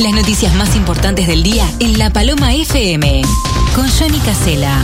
Las noticias más importantes del día en La Paloma FM. Con Johnny Casela.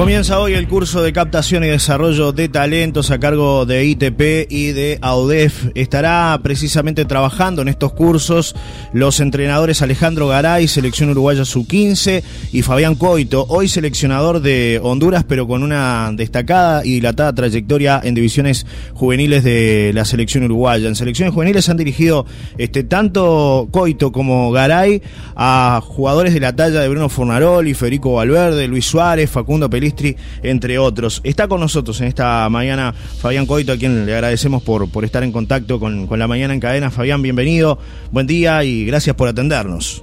Comienza hoy el curso de captación y desarrollo de talentos a cargo de ITP y de AUDEF. Estará precisamente trabajando en estos cursos los entrenadores Alejandro Garay, selección uruguaya sub-15, y Fabián Coito, hoy seleccionador de Honduras, pero con una destacada y dilatada trayectoria en divisiones juveniles de la selección uruguaya. En selecciones juveniles han dirigido este, tanto Coito como Garay a jugadores de la talla de Bruno Fornaroli, Federico Valverde, Luis Suárez, Facundo Entre otros. Está con nosotros en esta mañana Fabián Coito, a quien le agradecemos por, por estar en contacto con, la mañana en cadena. Fabián, bienvenido, buen día y gracias por atendernos.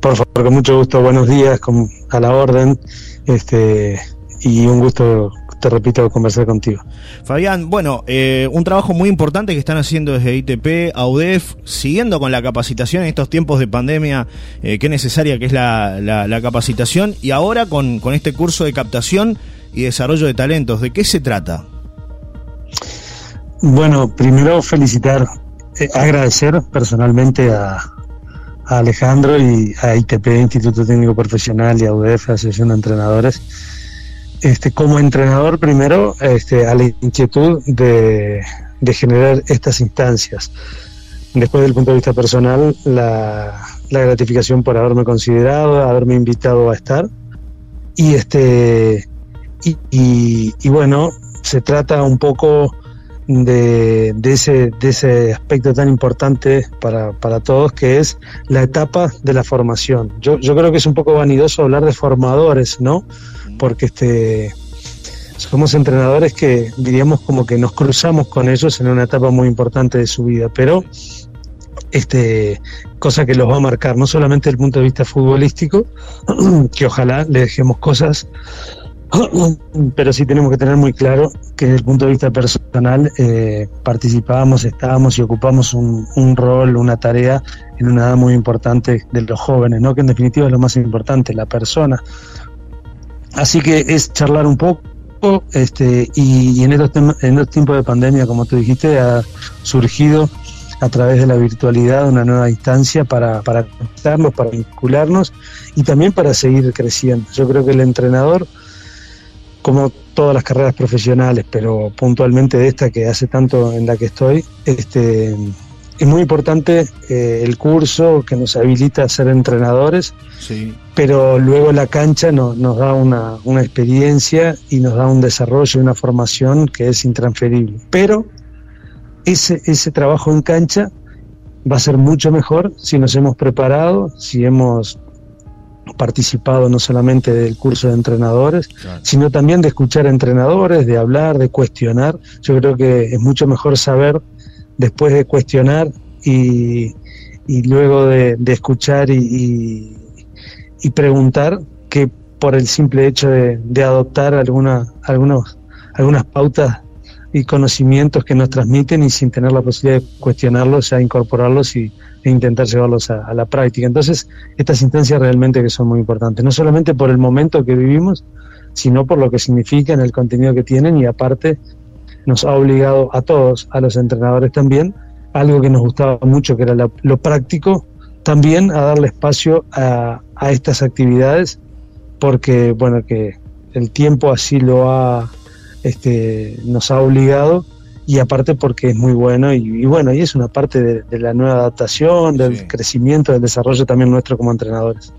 Por favor, con mucho gusto, buenos días, a la orden, este, y un gusto te repito, conversar contigo. Fabián, bueno, eh, un trabajo muy importante que están haciendo desde ITP, AUDEF, siguiendo con la capacitación en estos tiempos de pandemia, eh, qué necesaria que es la, capacitación, y ahora con, con este curso de captación y desarrollo de talentos, ¿de qué se trata? Bueno, primero felicitar, eh, agradecer personalmente a, a Alejandro y a ITP, Instituto Técnico Profesional, y a UDF, Asociación de Entrenadores, este, como entrenador primero este, a la inquietud de, generar estas instancias. Después del punto de vista personal, la, gratificación por haberme considerado, haberme invitado a estar. Y este y, bueno, se trata un poco de, ese, de ese aspecto tan importante para, para, todos, que es la etapa de la formación. Yo, yo creo que es un poco vanidoso hablar de formadores, ¿no? Porque este, somos entrenadores que diríamos como que nos cruzamos con ellos en una etapa muy importante de su vida, pero este, cosa que los va a marcar no solamente desde el punto de vista futbolístico, que ojalá le dejemos cosas, pero sí tenemos que tener muy claro que desde el punto de vista personal eh, participábamos, estábamos y ocupamos un, un, rol, una tarea en una edad muy importante de los jóvenes, ¿no? que en definitiva es lo más importante, la persona, Así que es charlar un poco este, y, en, estos en estos tiempos de pandemia, como tú dijiste, ha surgido a través de la virtualidad una nueva instancia para, para conectarnos, para vincularnos y también para seguir creciendo. Yo creo que el entrenador, como todas las carreras profesionales, pero puntualmente de esta que hace tanto en la que estoy, este, es muy importante eh, el curso que nos habilita a ser entrenadores, pero luego la cancha nos da una, experiencia y nos da un desarrollo y una formación que es intransferible. Pero ese, ese trabajo en cancha va a ser mucho mejor si nos hemos preparado, si hemos participado no solamente del curso de entrenadores, sino también de escuchar a entrenadores, de hablar, de cuestionar. Yo creo que es mucho mejor saber después de cuestionar y, luego de, escuchar y, preguntar que por el simple hecho de, adoptar alguna, algunos, algunas pautas y conocimientos que nos transmiten y sin tener la posibilidad de cuestionarlos, a incorporarlos y, e intentar llevarlos a, a, la práctica. Entonces, estas instancias realmente que son muy importantes, no solamente por el momento que vivimos, sino por lo que significan, el contenido que tienen y aparte nos ha obligado a todos, a los entrenadores también, algo que nos gustaba mucho, que era lo, práctico, también a darle espacio a, estas actividades, porque bueno, que el tiempo así lo ha, este, nos ha obligado y aparte porque es muy bueno y, bueno, y es una parte de, la nueva adaptación, del crecimiento, del desarrollo también nuestro como entrenadores.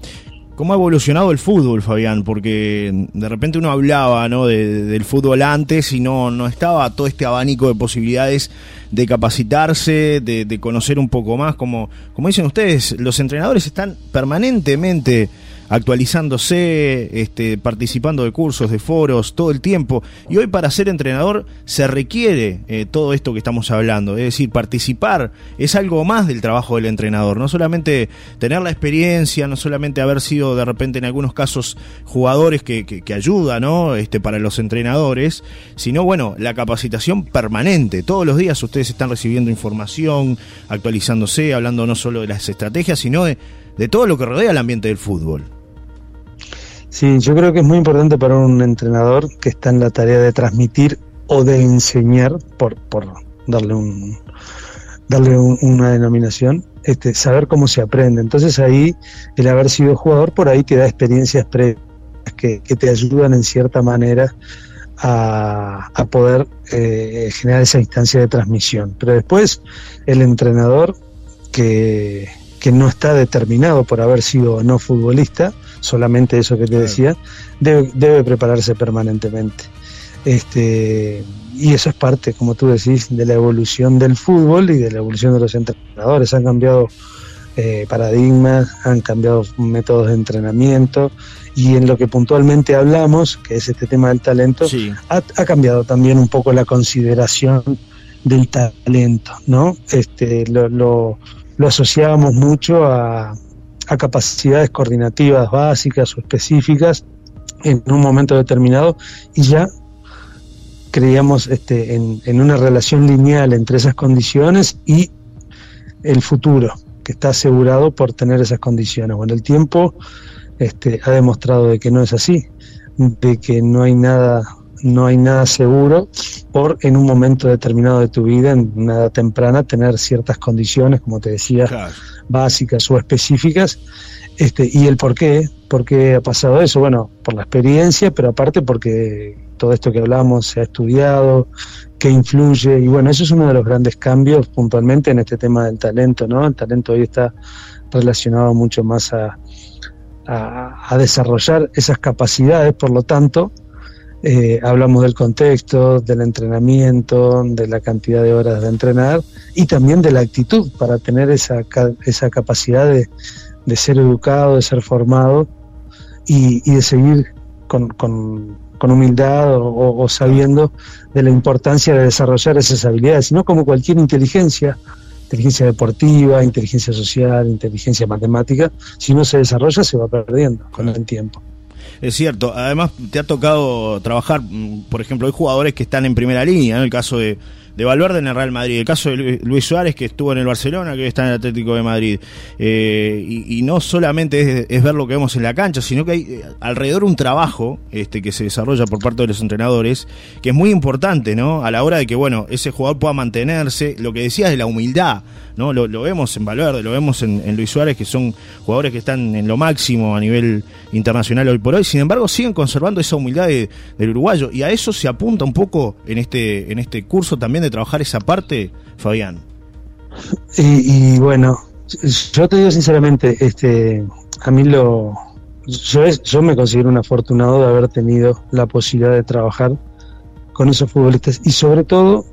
¿Cómo ha evolucionado el fútbol, Fabián? Porque de repente uno hablaba ¿no? del fútbol antes y no, no estaba todo este abanico de posibilidades de capacitarse, de, conocer un poco más. Como, como dicen ustedes, los entrenadores están permanentemente actualizándose, este, participando de cursos, de foros, todo el tiempo. Y hoy para ser entrenador se requiere eh, todo esto que estamos hablando. Es decir, participar es algo más del trabajo del entrenador. No solamente tener la experiencia, no solamente haber sido de repente en algunos casos jugadores que, que, ayuda ¿no? este, para los entrenadores, sino bueno, la capacitación permanente. Todos los días ustedes están recibiendo información, actualizándose, hablando no solo de las estrategias, sino de, de todo lo que rodea el ambiente del fútbol. Sí, yo creo que es muy importante para un entrenador que está en la tarea de transmitir o de enseñar, por, por darle un darle una denominación, este, saber cómo se aprende. Entonces ahí el haber sido jugador por ahí te da experiencias previas que, te ayudan en cierta manera a, poder eh, generar esa instancia de transmisión. Pero después el entrenador que, que no está determinado por haber sido no futbolista, solamente eso que te decía, debe, debe prepararse permanentemente. Este, y eso es parte, como tú decís, de la evolución del fútbol y de la evolución de los entrenadores. Han cambiado eh, paradigmas, han cambiado métodos de entrenamiento y en lo que puntualmente hablamos, que es este tema del talento, ha, cambiado también un poco la consideración del talento, ¿no? Este, lo, lo, lo asociábamos mucho a, a capacidades coordinativas básicas o específicas en un momento determinado y ya creíamos este, en, una relación lineal entre esas condiciones y el futuro, que está asegurado por tener esas condiciones. Bueno, el tiempo este, ha demostrado de que no es así, de que no hay nada no hay nada seguro por en un momento determinado de tu vida, en una edad temprana, tener ciertas condiciones, como te decía, básicas o específicas. Este, y el por qué, por qué ha pasado eso, bueno, por la experiencia, pero aparte porque todo esto que hablamos se ha estudiado, qué influye, y bueno, eso es uno de los grandes cambios puntualmente en este tema del talento, ¿no? El talento hoy está relacionado mucho más a, a desarrollar esas capacidades, por lo tanto, eh, hablamos del contexto, del entrenamiento, de la cantidad de horas de entrenar y también de la actitud para tener esa, esa capacidad de, ser educado, de ser formado y, de seguir con, humildad o, sabiendo de la importancia de desarrollar esas habilidades, no como cualquier inteligencia, inteligencia deportiva, inteligencia social, inteligencia matemática, si no se desarrolla se va perdiendo con el tiempo. Es cierto. Además, te ha tocado trabajar, mm, por ejemplo, hay jugadores que están en primera línea, en el caso de, de Valverde en el Real Madrid, el caso de Luis Suárez que estuvo en el Barcelona, que está en el Atlético de Madrid. Eh, y, no solamente es, ver lo que vemos en la cancha, sino que hay eh, alrededor un trabajo este, que se desarrolla por parte de los entrenadores, que es muy importante, ¿no? A la hora de que, bueno, ese jugador pueda mantenerse, lo que decías de la humildad, ¿no? Lo, vemos en Valverde, lo vemos en, Luis Suárez, que son jugadores que están en lo máximo a nivel internacional hoy por hoy, sin embargo siguen conservando esa humildad del uruguayo, y a eso se apunta un poco en este, en este curso también de trabajar esa parte, Fabián? Y, bueno, yo te digo sinceramente, este, a mí lo, yo, yo me considero un afortunado de haber tenido la posibilidad de trabajar con esos futbolistas y sobre todo,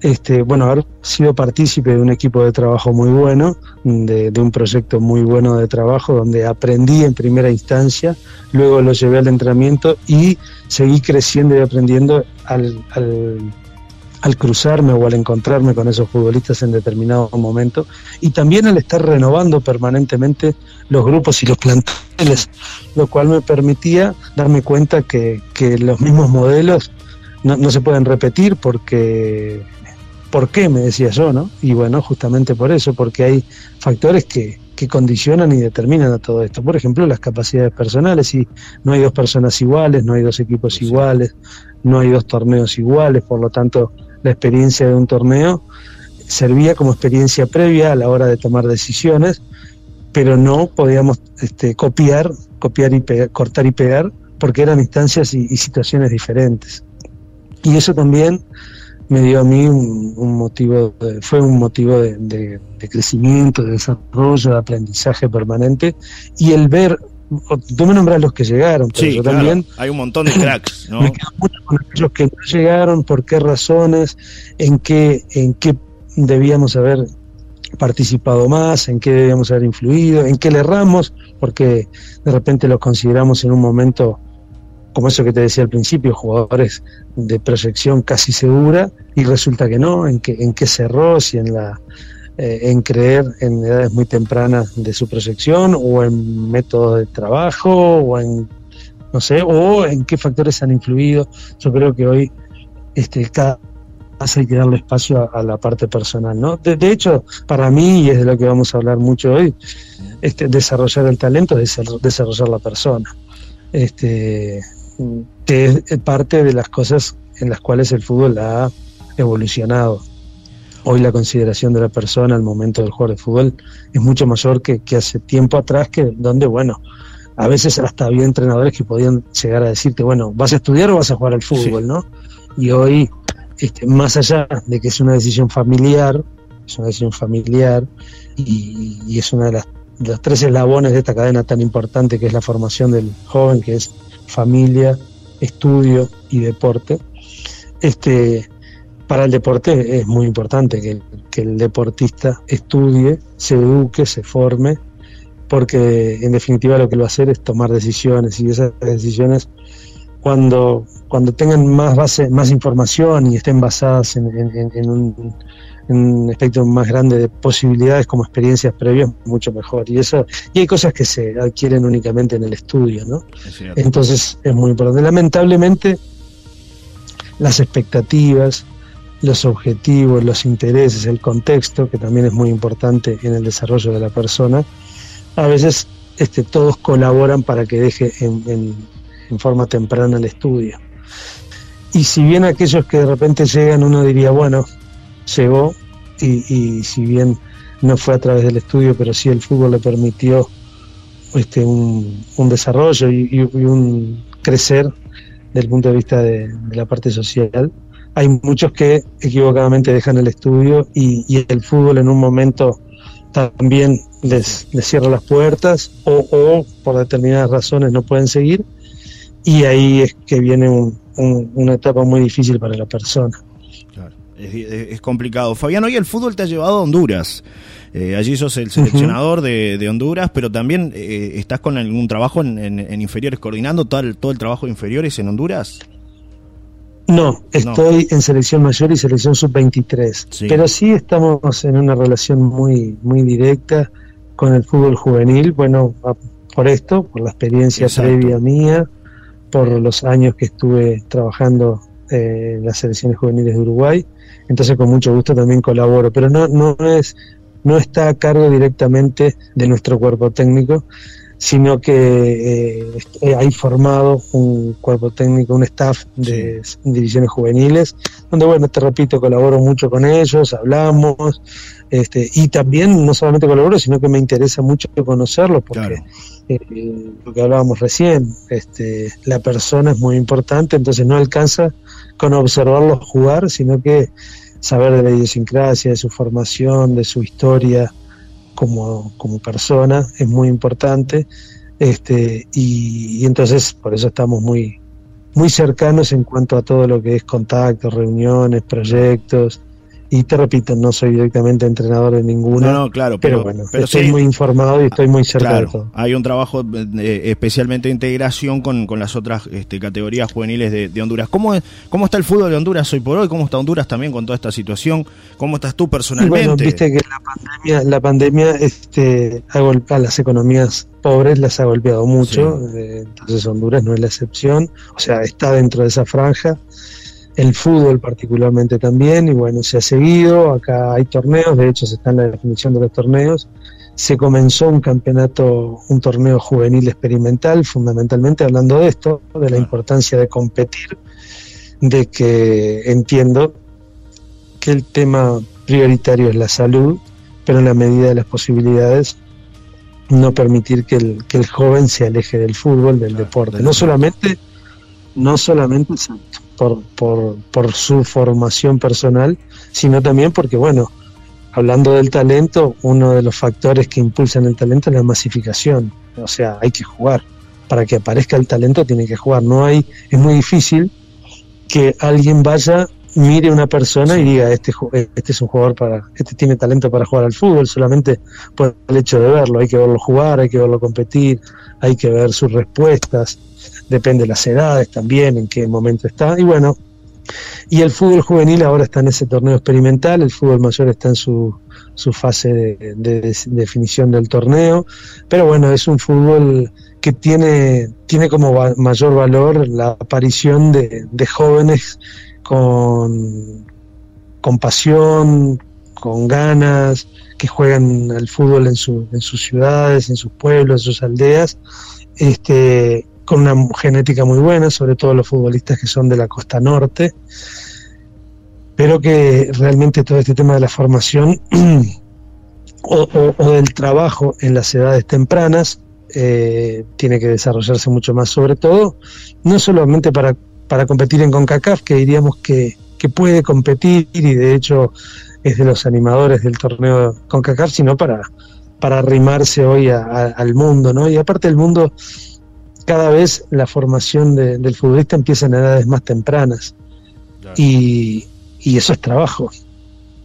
este, bueno, haber sido partícipe de un equipo de trabajo muy bueno, de, un proyecto muy bueno de trabajo donde aprendí en primera instancia, luego lo llevé al entrenamiento y seguí creciendo y aprendiendo al cruzarme o al encontrarme con esos futbolistas en determinado momento. Y también al estar renovando permanentemente los grupos y los planteles, lo cual me permitía darme cuenta que, los mismos modelos no, se pueden repetir porque ¿por qué? me decía yo, ¿no? Y bueno, justamente por eso, porque hay factores que, que condicionan y determinan a todo esto. Por ejemplo, las capacidades personales, y no hay dos personas iguales, no hay dos equipos iguales, no hay dos torneos iguales, por lo tanto, la experiencia de un torneo servía como experiencia previa a la hora de tomar decisiones, pero no podíamos este, copiar, copiar y cortar y pegar, porque eran instancias y, situaciones diferentes. Y eso también me dio a mí un, motivo, fue un motivo de, crecimiento, de desarrollo, de aprendizaje permanente, y el ver tú me nombras los que llegaron, pero yo también. Hay un montón de cracks, ¿no? Me quedo mucho con aquellos que no llegaron, por qué razones, en qué, en qué debíamos haber participado más, en qué debíamos haber influido, en qué le erramos, porque de repente los consideramos en un momento como eso que te decía al principio, jugadores de proyección casi segura y resulta que no, en que, en qué cerró, si en la eh, en creer en edades muy tempranas de su proyección o en métodos de trabajo o en no sé, o en qué factores han influido. Yo creo que hoy este, cada hay que darle espacio a, la parte personal, ¿no? De, hecho, para mí, y es de lo que vamos a hablar mucho hoy, este, desarrollar el talento es desarrollar la persona. Este, que es parte de las cosas en las cuales el fútbol ha evolucionado. Hoy la consideración de la persona al momento del juego de fútbol es mucho mayor que, hace tiempo atrás, que donde, bueno, a veces hasta había entrenadores que podían llegar a decirte, bueno, ¿vas a estudiar o vas a jugar al fútbol? ¿no? Y hoy, este, más allá de que es una decisión familiar, es una decisión familiar y, y es una de las de los tres eslabones de esta cadena tan importante que es la formación del joven, que es familia, estudio y deporte. Este, para el deporte es muy importante que, el deportista estudie, se eduque, se forme, porque en definitiva lo que lo va a hacer es tomar decisiones y esas decisiones cuando, cuando tengan más base, más información y estén basadas en, un, un espectro más grande de posibilidades como experiencias previas, mucho mejor. Y eso y hay cosas que se adquieren únicamente en el estudio, ¿no? Entonces es muy importante. Lamentablemente, las expectativas, los objetivos, los intereses, el contexto, que también es muy importante en el desarrollo de la persona, a veces este, todos colaboran para que deje en, en forma temprana el estudio. Y si bien aquellos que de repente llegan, uno diría, bueno, llegó y, si bien no fue a través del estudio, pero sí el fútbol le permitió este, un, desarrollo y, un crecer desde el punto de vista de, la parte social. Hay muchos que equivocadamente dejan el estudio y, el fútbol en un momento también les, cierra las puertas o, por determinadas razones no pueden seguir y ahí es que viene una etapa muy difícil para la persona. Es, complicado. Fabián, hoy el fútbol te ha llevado a Honduras. Eh, allí sos el seleccionador de, Honduras, pero también eh, estás con algún trabajo en, inferiores, coordinando todo el, todo el trabajo de inferiores en Honduras. No, estoy en selección mayor y selección sub-23. Pero sí estamos en una relación muy, muy directa con el fútbol juvenil. Bueno, por esto, por la experiencia previa mía, por los años que estuve trabajando eh, en las selecciones juveniles de Uruguay. Entonces con mucho gusto también colaboro, pero no, no, es, no está a cargo directamente de nuestro cuerpo técnico, sino que eh, hay formado un cuerpo técnico, un staff de divisiones juveniles, donde, bueno, te repito, colaboro mucho con ellos, hablamos, este, y también no solamente colaboro, sino que me interesa mucho conocerlos, porque eh, lo que hablábamos recién, este, la persona es muy importante, entonces no alcanza con observarlos jugar, sino que saber de la idiosincrasia, de su formación, de su historia como, como persona es muy importante. Este, y, entonces por eso estamos muy, muy cercanos en cuanto a todo lo que es contactos, reuniones, proyectos, y te repito, no soy directamente entrenador de ninguna. No, claro, pero, bueno, estoy muy informado y estoy muy cerca de todo. Hay un trabajo eh, especialmente de integración con, las otras este, categorías juveniles de, Honduras. ¿Cómo, ¿Cómo está el fútbol de Honduras hoy por hoy? ¿Cómo está Honduras también con toda esta situación? ¿Cómo estás tú personalmente? bueno, viste que la pandemia, la pandemia este, ha golpeado a las economías pobres, las ha golpeado mucho, eh, entonces Honduras no es la excepción, o sea, está dentro de esa franja el fútbol particularmente también, y bueno, se ha seguido, acá hay torneos, de hecho se está en la definición de los torneos, se comenzó un campeonato, un torneo juvenil experimental, fundamentalmente hablando de esto, de la importancia de competir, de que entiendo que el tema prioritario es la salud, pero en la medida de las posibilidades no permitir que el, que el joven se aleje del fútbol, del deporte, no solamente, no solamente por, por, su formación personal, sino también porque, bueno, hablando del talento, uno de los factores que impulsan el talento es la masificación. O sea, hay que jugar. Para que aparezca el talento tiene que jugar. No hay, es muy difícil que alguien vaya mire una persona y diga, este, este es un jugador para, este tiene talento para jugar al fútbol, solamente por el hecho de verlo, hay que verlo jugar, hay que verlo competir, hay que ver sus respuestas, depende de las edades también, en qué momento está, y bueno, y el fútbol juvenil ahora está en ese torneo experimental, el fútbol mayor está en su, su fase de, definición del torneo, pero bueno, es un fútbol que tiene, tiene como mayor valor la aparición de, jóvenes con, con pasión, con ganas, que juegan al fútbol en, su, en sus ciudades, en sus pueblos, en sus aldeas, este, con una genética muy buena, sobre todo los futbolistas que son de la costa norte, pero que realmente todo este tema de la formación o, del trabajo en las edades tempranas eh, tiene que desarrollarse mucho más, sobre todo, no solamente para, para competir en CONCACAF, que diríamos que, que puede competir y de hecho es de los animadores del torneo CONCACAF, sino para, para arrimarse hoy al mundo, ¿no? Y aparte el mundo cada vez la formación del futbolista empieza en edades más tempranas. Y, eso es trabajo.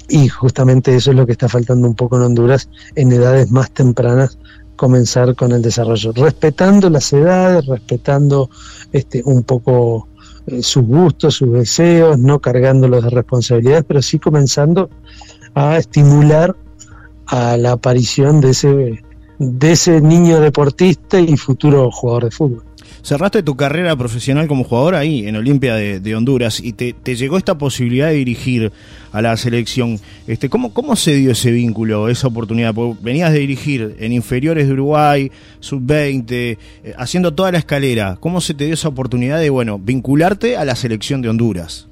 Y justamente eso es lo que está faltando un poco en Honduras, en edades más tempranas comenzar con el desarrollo, respetando las edades, respetando este, un poco eh, sus gustos, sus deseos, no cargándolos de responsabilidades, pero sí comenzando a estimular a la aparición de ese de ese niño deportista y futuro jugador de fútbol. Cerraste tu carrera profesional como jugador ahí, en Olimpia de, Honduras, y te, llegó esta posibilidad de dirigir a la selección. Este, ¿cómo, ¿Cómo se dio ese vínculo, esa oportunidad? Porque venías de dirigir en inferiores de Uruguay, sub-20, eh, haciendo toda la escalera. ¿Cómo se te dio esa oportunidad de, bueno, vincularte a la selección de Honduras?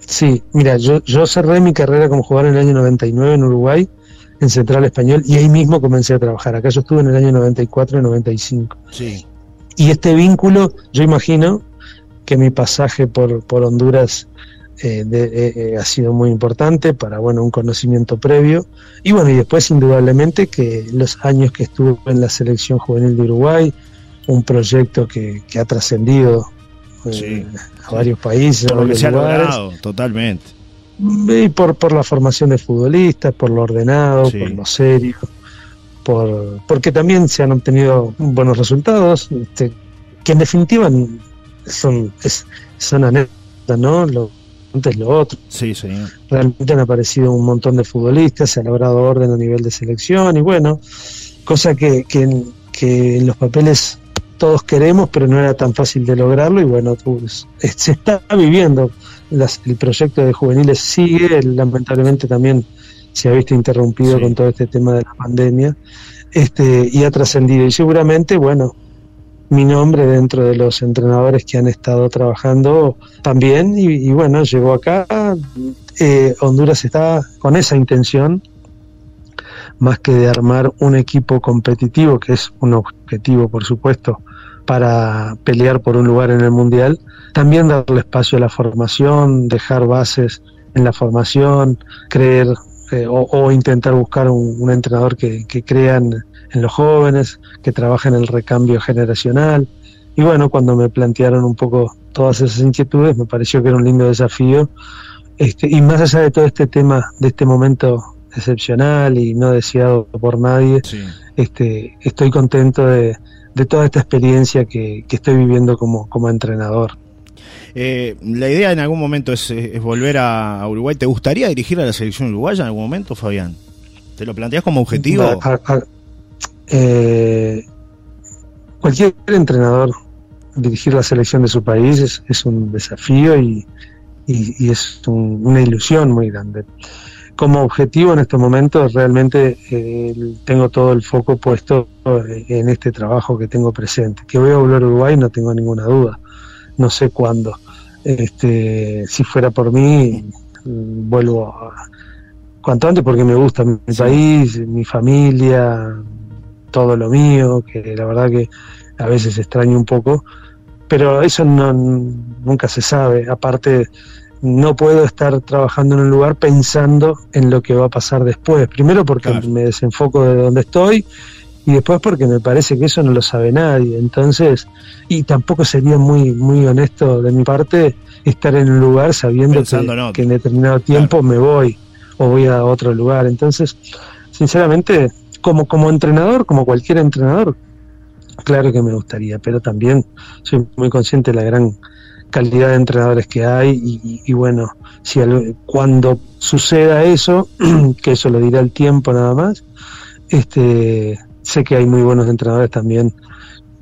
Sí, mira, yo, yo cerré mi carrera como jugador en el año 99 en Uruguay en Central Español y ahí mismo comencé a trabajar. Acá yo estuve en el año 94 y 95. Sí. Y este vínculo, yo imagino que mi pasaje por, por Honduras eh, eh, eh, ha sido muy importante para bueno un conocimiento previo. Y bueno y después indudablemente que los años que estuve en la selección juvenil de Uruguay un proyecto que, ha trascendido a varios países a varios lugares. totalmente. Y por, por la formación de futbolistas, por lo ordenado, por lo serio, por, porque también se han obtenido buenos resultados, este, que en definitiva son, es, son anécdotas, ¿no? Lo, antes lo otro. Sí, sí. Realmente han aparecido un montón de futbolistas, se ha logrado orden a nivel de selección y bueno, cosa que, que, que en los papeles todos queremos, pero no era tan fácil de lograrlo y bueno, pues, se está viviendo el proyecto de juveniles sigue, lamentablemente también se ha visto interrumpido con todo este tema de la pandemia, este, y ha trascendido. Y seguramente, bueno, mi nombre dentro de los entrenadores que han estado trabajando también, y, bueno, llegó acá. Eh, Honduras está con esa intención, más que de armar un equipo competitivo, que es un objetivo, por supuesto, para pelear por un lugar en el Mundial, también darle espacio a la formación, dejar bases en la formación, creer eh, o, intentar buscar un, entrenador que, que crea en, los jóvenes, que trabaje en el recambio generacional. Y bueno, cuando me plantearon un poco todas esas inquietudes, me pareció que era un lindo desafío. Este, y más allá de todo este tema, de este momento excepcional y no deseado por nadie, este, estoy contento de, de toda esta experiencia que, estoy viviendo como, como entrenador. Eh, la idea en algún momento es, volver a, Uruguay. ¿Te gustaría dirigir a la selección uruguaya en algún momento, Fabián? ¿Te lo planteas como objetivo? Eh, cualquier entrenador dirigir la selección de su país es, un desafío y, es una ilusión muy grande como objetivo en estos momentos realmente eh, tengo todo el foco puesto eh, en este trabajo que tengo presente. Que voy a volver a Uruguay no tengo ninguna duda. No sé cuándo. Este, si fuera por mí, vuelvo a, cuanto antes porque me gusta mi país, mi familia, todo lo mío, que la verdad que a veces extraño un poco, pero eso no, nunca se sabe. Aparte, no puedo estar trabajando en un lugar pensando en lo que va a pasar después. Primero porque me desenfoco de donde estoy y después porque me parece que eso no lo sabe nadie. Entonces, y tampoco sería muy, muy honesto de mi parte estar en un lugar sabiendo que, en determinado tiempo me voy o voy a otro lugar. Entonces, sinceramente, como, como entrenador, como cualquier entrenador, claro que me gustaría, pero también soy muy consciente de la gran calidad de entrenadores que hay y, bueno, si cuando suceda eso, que eso lo dirá el tiempo nada más, este, sé que hay muy buenos entrenadores también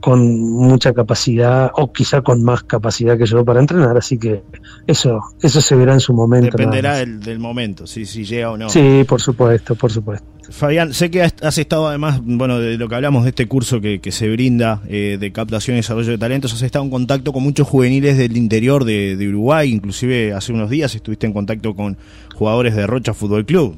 con mucha capacidad o quizá con más capacidad que yo para entrenar, así que eso eso se verá en su momento. Dependerá del, momento, si, si llega o no. Sí, por supuesto, por supuesto. Fabián, sé que has, estado además, bueno, de lo que hablamos de este curso que, se brinda eh, de captación y desarrollo de talentos, has estado en contacto con muchos juveniles del interior de, de Uruguay, inclusive hace unos días estuviste en contacto con jugadores de Rocha Fútbol Club.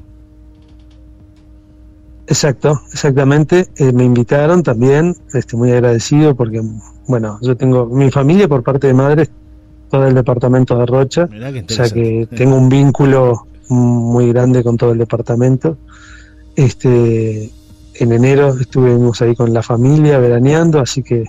Exacto, exactamente. Eh, me invitaron también, estoy muy agradecido porque, bueno, yo tengo mi familia por parte de madre, todo el departamento de Rocha, o sea que tengo un vínculo muy grande con todo el departamento. Este, en enero estuvimos ahí con la familia veraneando, así que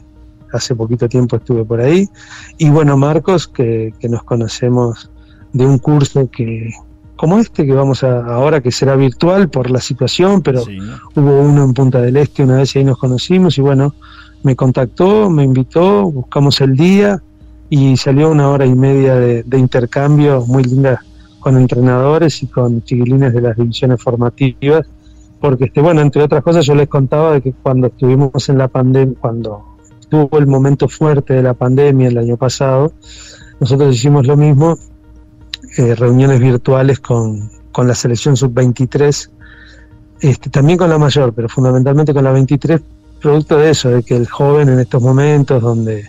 hace poquito tiempo estuve por ahí. Y bueno, Marcos, que, que nos conocemos de un curso que, como este que vamos a ahora, que será virtual por la situación, pero hubo uno en Punta del Este una vez y ahí nos conocimos y bueno, me contactó, me invitó, buscamos el día y salió una hora y media de, intercambio muy linda con entrenadores y con chiquilines de las divisiones formativas, porque este, bueno, entre otras cosas yo les contaba de que cuando estuvimos en la pandemia, cuando tuvo el momento fuerte de la pandemia el año pasado, nosotros hicimos lo mismo eh, reuniones virtuales con, con la selección sub-23, este, también con la mayor, pero fundamentalmente con la 23, producto de eso, de que el joven en estos momentos donde,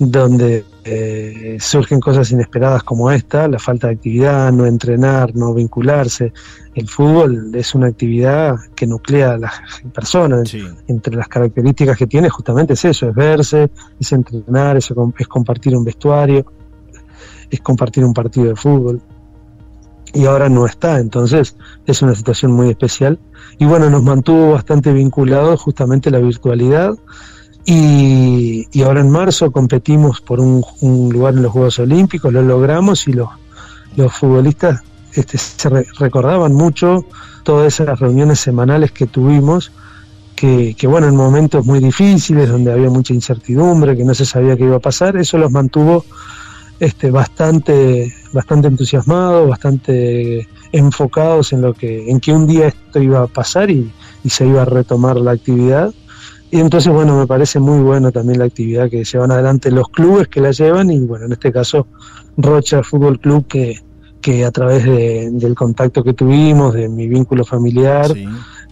donde eh, surgen cosas inesperadas como esta, la falta de actividad, no entrenar, no vincularse, el fútbol es una actividad que nuclea a las personas. Entre las características que tiene justamente es eso, es verse, es entrenar, es, es compartir un vestuario es compartir un partido de fútbol. Y ahora no está, entonces es una situación muy especial. Y bueno, nos mantuvo bastante vinculados justamente la virtualidad. Y, ahora en marzo competimos por un, lugar en los Juegos Olímpicos, lo logramos y los, los futbolistas este, se recordaban mucho todas esas reuniones semanales que tuvimos, que, que, bueno, en momentos muy difíciles, donde había mucha incertidumbre, que no se sabía qué iba a pasar, eso los mantuvo este, bastante, bastante entusiasmados, bastante enfocados en lo que, en que un día esto iba a pasar y, se iba a retomar la actividad. Y entonces, bueno, me parece muy bueno también la actividad que llevan adelante los clubes que la llevan y, bueno, en este caso, Rocha Fútbol Club, que, que a través del contacto que tuvimos, de mi vínculo familiar,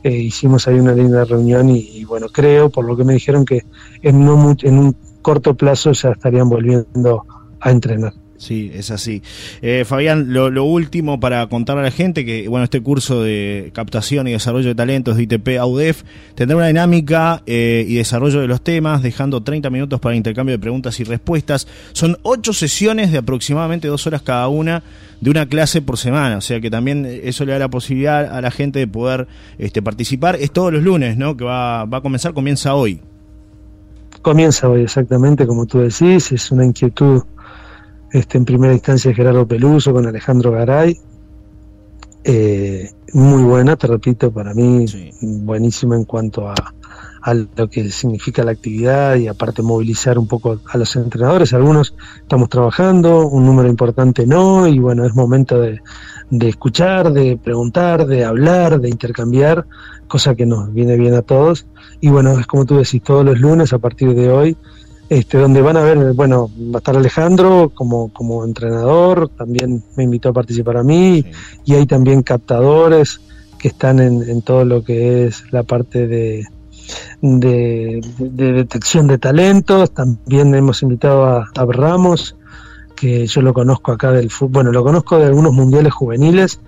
eh, hicimos ahí una linda reunión y, bueno, creo, por lo que me dijeron, que en, no en un corto plazo ya estarían volviendo a entrenar. Sí, es así. Eh, Fabián, lo, último para contar a la gente que bueno este curso de captación y desarrollo de talentos de ITP AUDEF tendrá una dinámica eh, y desarrollo de los temas, dejando 30 minutos para intercambio de preguntas y respuestas. Son ocho sesiones de aproximadamente dos horas cada una de una clase por semana, o sea que también eso le da la posibilidad a la gente de poder este, participar. Es todos los lunes, ¿no? Que va, va a comenzar, comienza hoy. Comienza hoy, exactamente, como tú decís, es una inquietud este, en primera instancia Gerardo Peluso con Alejandro Garay. Eh, muy buena, te repito, para mí buenísima en cuanto a, lo que significa la actividad y aparte movilizar un poco a los entrenadores. Algunos estamos trabajando, un número importante no, y bueno, es momento de, de escuchar, de preguntar, de hablar, de intercambiar, cosa que nos viene bien a todos. Y bueno, es como tú decís, todos los lunes a partir de hoy este, donde van a ver, bueno, va a estar Alejandro como, como entrenador, también me invitó a participar a mí, y hay también captadores que están en, todo lo que es la parte de, de, detección de talentos, también hemos invitado a, a Ramos, que yo lo conozco acá del fútbol, bueno, lo conozco de algunos mundiales juveniles,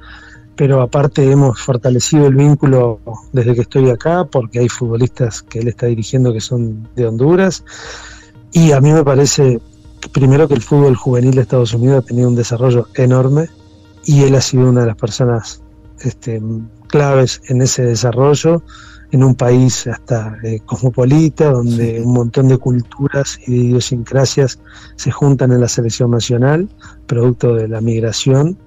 pero aparte hemos fortalecido el vínculo desde que estoy acá, porque hay futbolistas que él está dirigiendo que son de Honduras. Y a mí me parece, primero, que el fútbol juvenil de Estados Unidos ha tenido un desarrollo enorme y él ha sido una de las personas este, claves en ese desarrollo. En un país hasta eh, cosmopolita, donde un montón de culturas y de idiosincrasias se juntan en la selección nacional, producto de la migración.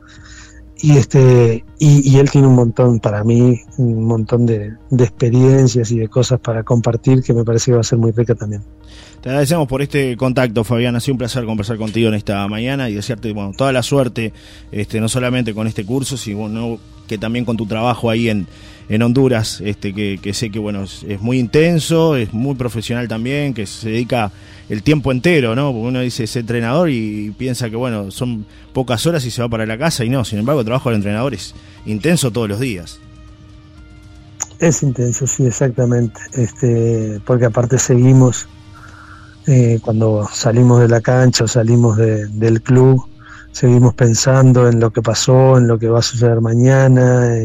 Y, este, y, él tiene un montón, para mí, un montón de, experiencias y de cosas para compartir que me parece que va a ser muy rica también. Te agradecemos por este contacto, Fabián. Ha sido un placer conversar contigo en esta mañana y desearte bueno, toda la suerte, este, no solamente con este curso, sino que también con tu trabajo ahí en, en Honduras, este, que, sé que bueno, es, muy intenso, es muy profesional también, que se dedica el tiempo entero, ¿no? Porque uno dice es entrenador y piensa que bueno, son pocas horas y se va para la casa y no, sin embargo el trabajo del entrenador es intenso todos los días. Es intenso, sí, exactamente. Este, porque aparte seguimos eh, cuando salimos de la cancha o salimos del club, seguimos pensando en lo que pasó, en lo que va a suceder mañana,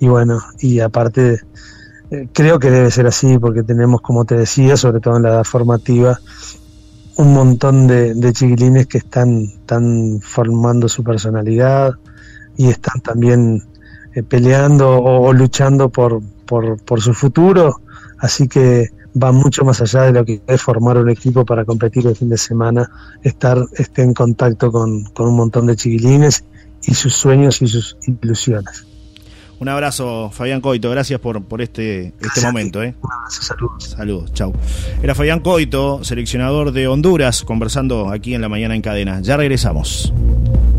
y bueno, y aparte creo que debe ser así porque tenemos, como te decía, sobre todo en la edad formativa, un montón de, chiquilines que están, están, formando su personalidad y están también eh, peleando o, luchando por, por su futuro, así que va mucho más allá de lo que es formar un equipo para competir el fin de semana, estar esté en contacto con, un montón de chiquilines y sus sueños y sus ilusiones. Un abrazo, Fabián Coito. Gracias por, por este, este momento. ¿eh? Un abrazo, saludos. Saludos, chau. Era Fabián Coito, seleccionador de Honduras, conversando aquí en la mañana en cadena. Ya regresamos.